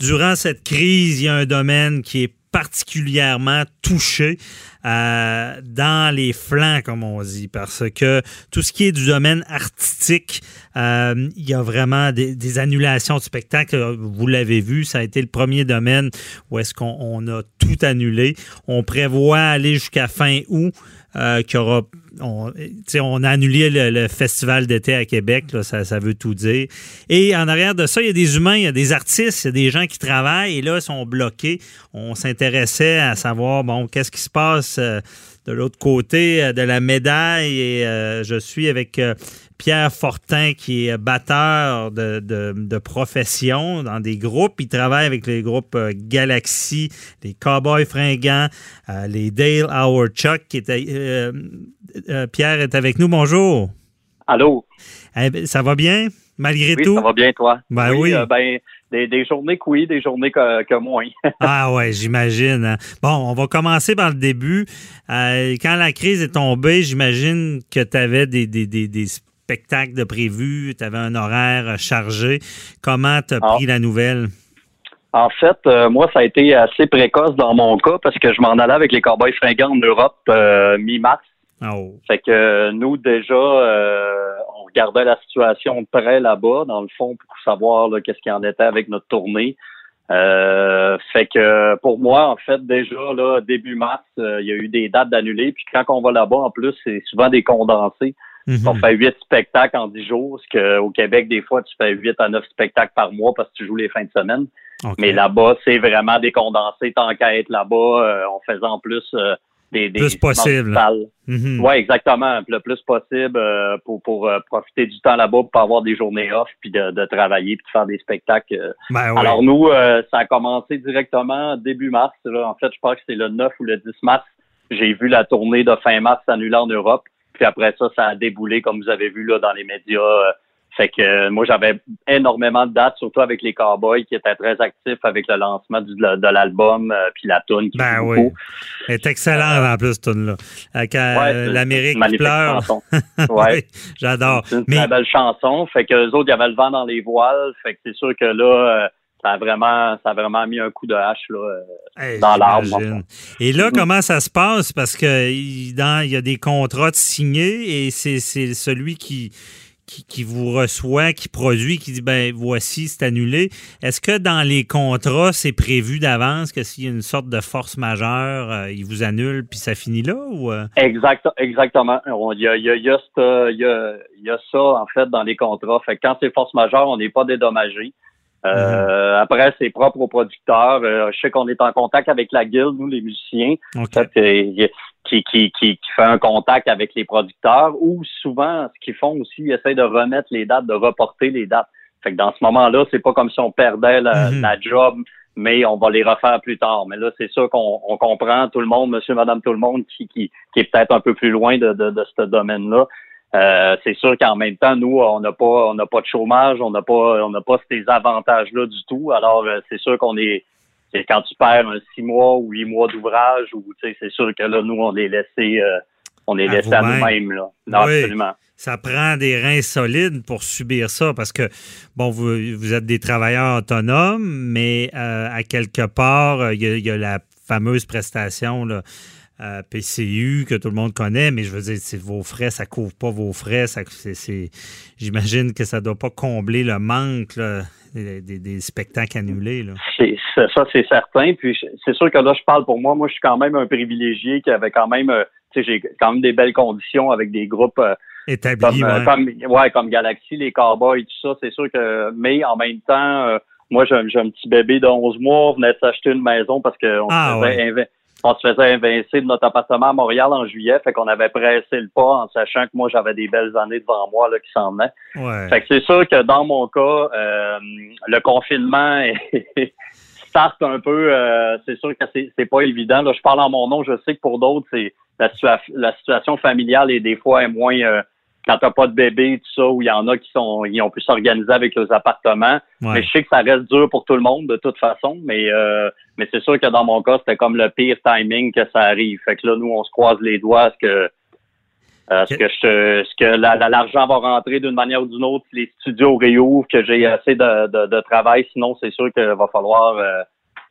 durant cette crise, il y a un domaine qui est particulièrement touché euh, dans les flancs, comme on dit, parce que tout ce qui est du domaine artistique, euh, il y a vraiment des, annulations de spectacles. Vous l'avez vu, ça a été le premier domaine où est-ce qu'on a tout annulé. On prévoit aller jusqu'à fin août, euh, qu'il y aura on, a annulé le, festival d'été à Québec, ça, ça, veut tout dire. Et en arrière de ça, il y a des humains, il y a des artistes, il y a des gens qui travaillent et là, ils sont bloqués. On s'intéressait à savoir, bon, qu'est-ce qui se passe euh, de l'autre côté euh, de la médaille et euh, je suis avec Pierre Fortin, qui est batteur de, profession dans des groupes. Il travaille avec les groupes Galaxy, les Cowboys Fringants, les Dale Howard Chuck. Qui était, Pierre est avec nous. Bonjour. Allô. Eh ça va bien, malgré oui, tout? Ça va bien, toi? Ben oui. ben, des, journées que oui, des journées que, moins. ah ouais, j'imagine. Hein. Bon, on va commencer par le début. Euh, quand la crise est tombée, j'imagine que tu avais des, des, spectacles de prévus, tu avais un horaire chargé. Comment tu as ah. pris la nouvelle? En fait, euh, moi, ça a été assez précoce dans mon cas parce que je m'en allais avec les Cowboys fringants en Europe euh, mi-mars. Oh. Fait que nous, déjà, on regardait la situation de près là-bas, dans le fond, pour savoir qu'est-ce qui en était avec notre tournée. Euh, fait que pour moi, en fait, déjà là, début mars, euh, il y a eu des dates d'annulées. Puis quand on va là-bas, en plus, c'est souvent des condensés. Mhm. On fait huit spectacles en dix jours, ce qu'au Québec, des fois, tu fais huit à neuf spectacles par mois parce que tu joues les fins de semaine. Mais là-bas, c'est vraiment des condensés tant qu'à être là-bas. Euh, on faisait en plus des, plus possible. Mhm. Oui, exactement. Le plus possible euh, pour, pour euh, profiter du temps là-bas, pour avoir des journées off, puis de, de travailler, puis de faire des spectacles. Euh. Ben Alors nous, ça a commencé directement début mars. Là. En fait, je pense que c'est le 9 ou le 10 mars. J'ai vu la tournée de fin mars s'annuler en Europe. Puis après ça, ça a déboulé, comme vous avez vu là dans les médias fait que euh, moi, j'avais énormément de dates, surtout avec les Cowboys qui étaient très actifs avec le lancement du, de, l'album, euh, puis la tune qui ben oui. Elle est excellente en plus, tune là. Avec euh, l'Amérique pleure. ouais. J'adore. C'est une très belle chanson. Fait que les autres, il y avait le vent dans les voiles. Fait que c'est sûr que là, ça a vraiment, ça a vraiment mis un coup de hache là, dans l'arbre. Et là, comment ça se passe? Parce que il y a des contrats signés et c'est celui qui qui, vous reçoit, qui produit, qui dit ben voici, c'est annulé. Est-ce que dans les contrats, c'est prévu d'avance que s'il y a une sorte de force majeure, euh, il vous annule puis ça finit là ou euh? Exact, exactement. Il y a, il y, a, il y, a, ça en fait dans les contrats. Fait que quand c'est force majeure, on n'est pas dédommagé. Euh, mhm. Après, c'est propre aux producteurs. je sais qu'on est en contact avec la guilde, nous, les musiciens qui, qui, qui, fait un contact avec les producteurs ou souvent, ce qu'ils font aussi, ils essaient de remettre les dates, de reporter les dates. Fait que dans ce moment-là, c'est pas comme si on perdait la, mhm. la, job, mais on va les refaire plus tard. Mais là, c'est sûr qu'on on comprend tout le monde, monsieur, madame, tout le monde qui, qui, qui est peut-être un peu plus loin de, de, de ce domaine-là. Euh, c'est sûr qu'en même temps, nous, on n'a pas, on n'a pas de chômage, on n'a pas, on n'a pas ces avantages-là du tout. Alors, euh, c'est sûr qu'on est, c'est quand tu perds un six mois ou huit mois d'ouvrage, ou c'est sûr que là, nous, on est laissé, euh, on est à laissé à nous-mêmes. Là. absolument. Ça prend des reins solides pour subir ça parce que, bon, vous, vous êtes des travailleurs autonomes, mais euh, à quelque part, euh, il y, a la fameuse prestation là, PCU que tout le monde connaît, mais je veux dire, c'est vos frais, ça couvre pas vos frais. Ça, j'imagine que ça ne doit pas combler le manque des, spectacles annulés. Là. Ça, c'est certain. Puis c'est sûr que là, je parle pour moi. Moi, je suis quand même un privilégié qui avait quand même, euh, tu sais, j'ai quand même des belles conditions avec des groupes euh, établis, comme, ouais. Comme, comme Galaxy, les Cowboys, tout ça. C'est sûr que, mais en même temps, euh, moi, j'ai un, un, petit bébé de 11 mois, on venait de s'acheter une maison parce qu'on ah, on se faisait invincer de notre appartement à Montréal en juillet, fait qu'on avait pressé le pas en sachant que moi j'avais des belles années devant moi là qui s'en venaient. Ouais. Fait que c'est sûr que dans mon cas, euh, le confinement start un peu. Euh, c'est sûr que c'est pas évident. Là, je parle en mon nom. Je sais que pour d'autres, c'est la, la, situation familiale est des fois est moins euh, quand t'as pas de bébé, tout ça, où il y en a qui sont, ils ont pu s'organiser avec leurs appartements. Mais je sais que ça reste dur pour tout le monde de toute façon. Mais euh, mais c'est sûr que dans mon cas, c'était comme le pire timing que ça arrive. Fait que là, nous, on se croise les doigts à ce que Est-ce que je, ce que l'argent va rentrer d'une manière ou d'une autre les studios réouvrent, que j'ai assez de, de, de, travail, sinon c'est sûr qu'il va falloir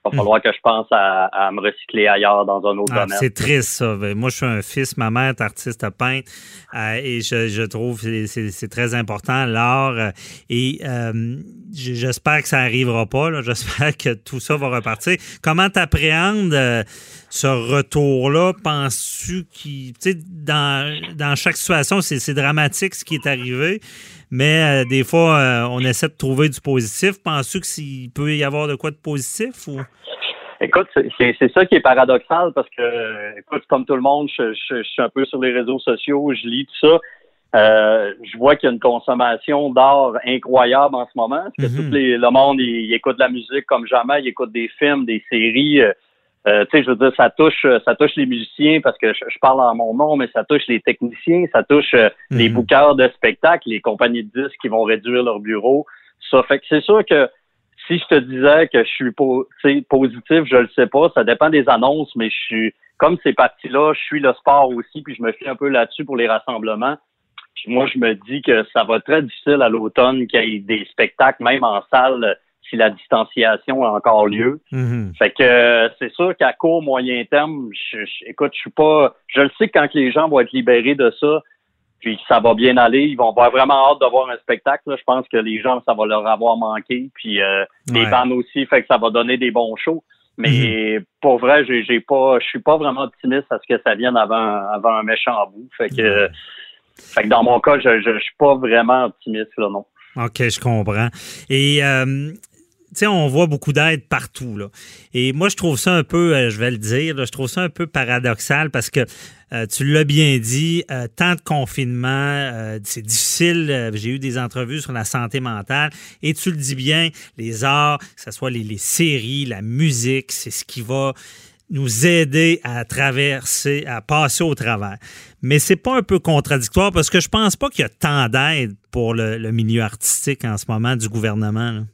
va falloir que je pense à, me recycler ailleurs dans un autre ah, domaine. C'est triste, ça. Ben, moi, je suis un fils, ma mère est artiste peintre euh, et je, trouve que c'est très important, l'art. Euh, et euh, j'espère que ça n'arrivera pas. J'espère que tout ça va repartir. Comment tu appréhendes ce retour-là? Penses-tu qu'il. Tu sais, dans, dans chaque situation, c'est dramatique ce qui est arrivé. Mais des fois, on essaie de trouver du positif. Penses-tu qu'il peut y avoir de quoi de positif ou? Écoute, c'est ça qui est paradoxal parce que, écoute, comme tout le monde, je, suis un peu sur les réseaux sociaux, je lis tout ça. Euh, je vois qu'il y a une consommation d'art incroyable en ce moment. Parce que mhm. tout les, le monde, il, écoute de la musique comme jamais, il écoute des films, des séries. Euh, euh, tu sais, je veux dire, ça touche, ça touche les musiciens parce que je, parle en mon nom, mais ça touche les techniciens, ça touche les mhm. bookers de spectacles, les compagnies de disques qui vont réduire leur bureau. Ça fait que c'est sûr que si je te disais que je suis positif, je le sais pas. Ça dépend des annonces, mais je suis comme ces parties-là, je suis le sport aussi, puis je me fie un peu là-dessus pour les rassemblements. Puis moi, je me dis que ça va être très difficile à l'automne qu'il y ait des spectacles, même en salle, si la distanciation a encore lieu. Mm-hmm. Fait que c'est sûr qu'à court, moyen terme, je, écoute, je suis pas. Je le sais que quand les gens vont être libérés de ça, puis ça va bien aller. Ils vont avoir vraiment hâte de voir un spectacle. Je pense que les gens, ça va leur avoir manqué. Puis euh, les bandes aussi, fait que ça va donner des bons shows. Mais mhm. pour vrai, j'ai, j'ai pas, je suis pas vraiment optimiste à ce que ça vienne avant, avant un méchant bout. Fait que, fait que dans mon cas, je, je, suis pas vraiment optimiste là, non. OK, je comprends. Et euh, on voit beaucoup d'aide partout. Là. Et moi, je trouve ça un peu, euh, je vais le dire, je trouve ça un peu paradoxal parce que euh, tu l'as bien dit, euh, tant de confinement, c'est difficile. J'ai eu des entrevues sur la santé mentale et tu le dis bien, les arts, que ce soit les, séries, la musique, c'est ce qui va nous aider à traverser, à passer au travers. Mais c'est pas un peu contradictoire parce que je pense pas qu'il y a tant d'aide pour le, milieu artistique en ce moment du gouvernement.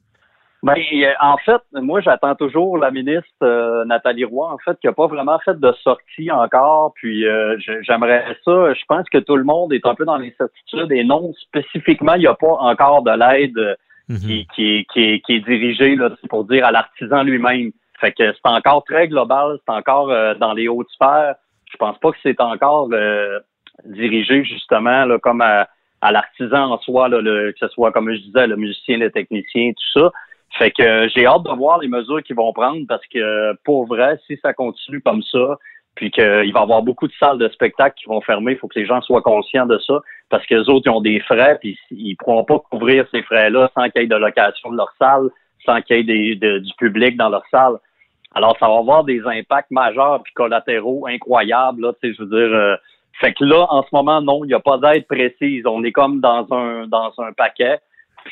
Ben, euh, en fait, moi, j'attends toujours la ministre euh, Nathalie Roy, en fait, qui n'a pas vraiment fait de sortie encore. Puis, euh, j'aimerais ça. Je pense que tout le monde est un peu dans l'incertitude et non, spécifiquement, il n'y a pas encore de l'aide mhm. qui, qui, qui, qui, est dirigée, là, pour dire, à l'artisan lui-même. Fait que c'est encore très global, c'est encore dans les hautes sphères. Je pense pas que c'est encore dirigé justement là, comme à, à l'artisan en soi, là, le, que ce soit, comme je disais, le musicien, le technicien, tout ça. Fait que euh, j'ai hâte de voir les mesures qu'ils vont prendre parce que pour vrai, si ça continue comme ça, puis qu'il va y avoir beaucoup de salles de spectacle qui vont fermer, il faut que les gens soient conscients de ça parce que les autres ils ont des frais puis ils pourront pas couvrir ces frais-là sans qu'il y ait de location de leur salle, sans qu'il y ait des, du public dans leur salle. Alors ça va avoir des impacts majeurs puis collatéraux incroyables là, tu sais, je veux dire. Euh, fait que là, en ce moment, non, il n'y a pas d'aide précise. On est comme dans un dans un paquet.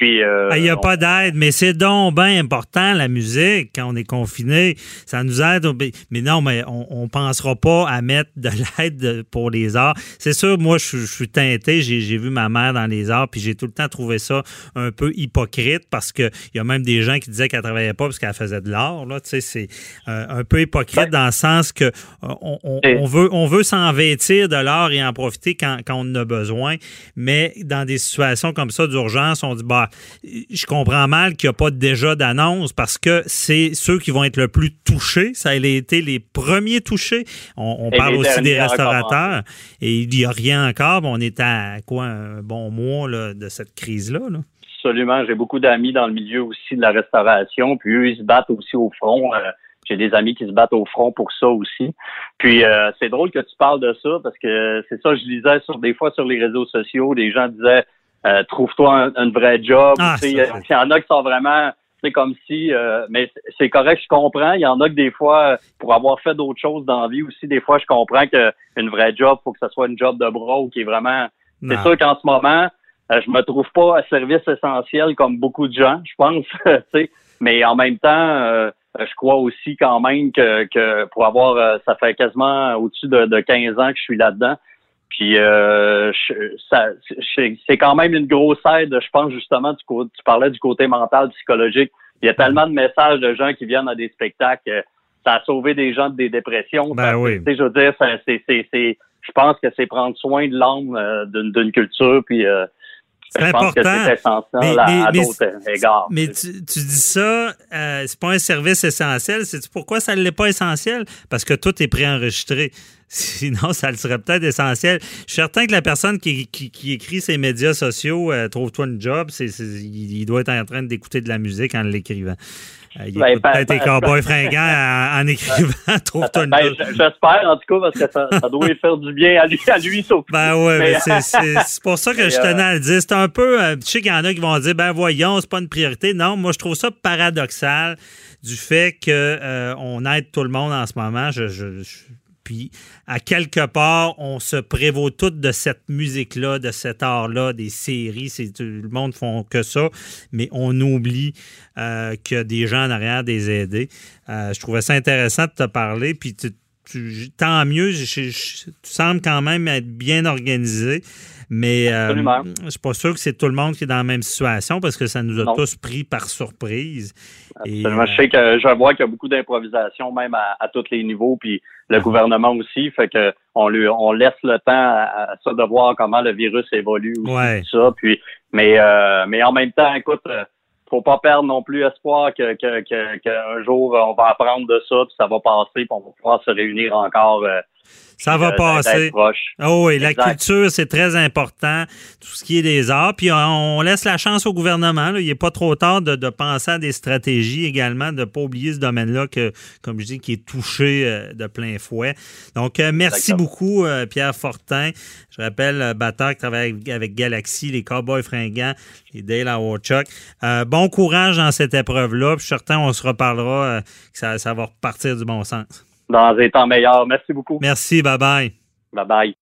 Euh, ah, il n'y a pas d'aide, mais c'est donc bien important, la musique, quand on est confiné. Ça nous aide. Mais non, mais on ne pensera pas à mettre de l'aide pour les arts. C'est sûr, moi, je, suis teinté. J'ai vu ma mère dans les arts, puis j'ai tout le temps trouvé ça un peu hypocrite parce qu'il y a même des gens qui disaient qu'elle ne travaillait pas parce qu'elle faisait de l'art. C'est euh, un peu hypocrite dans le sens que euh, on, veut, on veut s'en vêtir de l'art et en profiter quand, quand on en a besoin. Mais dans des situations comme ça d'urgence, on dit, bah, je comprends mal qu'il n'y a pas déjà d'annonce parce que c'est ceux qui vont être le plus touchés. Ça a été les premiers touchés. On, parle aussi des restaurateurs et il n'y a rien encore. On est à quoi un bon mois de cette crise-là. Absolument. J'ai beaucoup d'amis dans le milieu aussi de la restauration. Puis eux, ils se battent aussi au front. Euh, j'ai des amis qui se battent au front pour ça aussi. Puis euh, c'est drôle que tu parles de ça parce que c'est ça, je lisais sur des fois sur les réseaux sociaux, des gens disaient euh, trouve-toi un, vrai job. Ah, il y en a qui sont vraiment c'est comme si euh, mais c'est correct, je comprends. Il y en a que des fois, pour avoir fait d'autres choses dans la vie aussi, des fois je comprends qu'une vraie job, faut que ce soit une job de bras ou qui est vraiment. C'est sûr qu'en ce moment, euh, je me trouve pas à service essentiel comme beaucoup de gens, je pense. mais en même temps, je crois aussi quand même que, que pour avoir ça fait quasiment au-dessus de, de 15 ans que je suis là-dedans. Puis euh, c'est quand même une grosse aide, je pense justement, tu, tu parlais du côté mental, psychologique. Il y a tellement de messages de gens qui viennent à des spectacles. Ça a sauvé des gens de des dépressions. Ben oui. Je veux dire, c'est je pense que c'est prendre soin de l'âme euh, d'une culture, puis euh, c'est important. C'est essentiel à, d'autres égards. Mais tu, tu, dis ça, euh, c'est pas un service essentiel. C'est pourquoi ça ne l'est pas essentiel? Parce que tout est préenregistré. Sinon, ça le serait peut-être essentiel. Je suis certain que la personne qui, qui, écrit ses médias sociaux, euh, trouve-toi une job, c'est, il doit être en train d'écouter de la musique en l'écrivant. Euh, il ben, peut-être des cowboys fringants en, écrivant Trouve-toi une ben, J'espère, en tout cas, parce que ça, ça doit lui faire du bien à lui, à lui surtout. Ben oui, mais, c'est pour ça que je tenais à le dire. C'est un peu, euh, je sais qu'il y en a qui vont dire, ben voyons, c'est pas une priorité. Non, moi, je trouve ça paradoxal du fait qu'on euh, aide tout le monde en ce moment. je, je puis, à quelque part, on se prévaut tout de cette musique-là, de cet art-là, des séries. C'est, tout le monde font que ça, mais on oublie euh, a des gens en arrière des aider. Euh, je trouvais ça intéressant de te parler. Puis, tant mieux, tu sembles quand même être bien organisé. Mais euh, je ne suis pas sûr que c'est tout le monde qui est dans la même situation parce que ça nous a tous pris par surprise. Absolument. je sais que je vois qu'il y a beaucoup d'improvisation même à, tous les niveaux, puis le gouvernement aussi, fait que on lui on laisse le temps à, ça de voir comment le virus évolue aussi, ça. Puis mais euh, mais en même temps, écoute, euh, faut pas perdre non plus espoir que qu'un jour on va apprendre de ça, puis ça va passer, puis on va pouvoir se réunir encore. Ça va passer. Oh oui, la culture, c'est très important, tout ce qui est des arts. Puis on, laisse la chance au gouvernement. Il n'est pas trop tard de, penser à des stratégies également, de ne pas oublier ce domaine-là que, comme je dis, qui est touché euh, de plein fouet. Donc, euh, merci beaucoup, euh, Pierre Fortin. Je rappelle, batteur qui travaille avec, Galaxy, les Cowboys fringants, les Dale Howard bon courage dans cette épreuve-là. Puis certain, on se reparlera que ça, ça va repartir du bon sens dans un temps meilleur. Merci beaucoup. Merci. Bye bye. Bye bye.